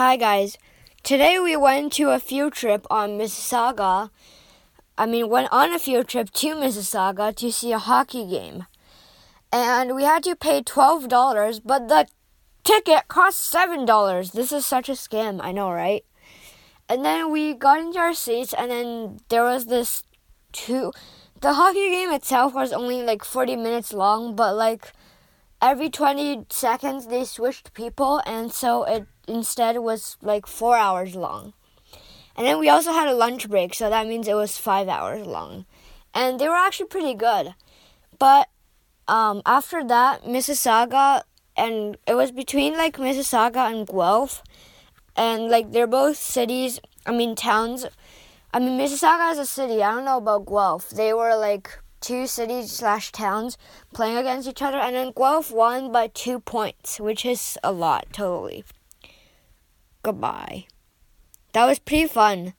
Hi guys. Today we went to a field trip on Mississauga. I mean, went on a field trip to Mississauga to see a hockey game. And we had to pay $12, but the ticket cost $7. This is such a scam, I know, right? And then we got into our seats and then there was this two the hockey game itself was only like 40 minutes long, but like every 20 seconds they switched people and so it instead was like 4 hours long. And then we also had a lunch break, so that means it was 5 hours long. And they were actually pretty good. But um, after that, Mississauga and it was between like Mississauga and Guelph and like they're both cities, I mean towns I mean, Mississauga is a city. I don't know about Guelph. They were like two cities slash towns playing against each other, and then Guelph won by two points, which is a lot, totally. Goodbye. That was pretty fun.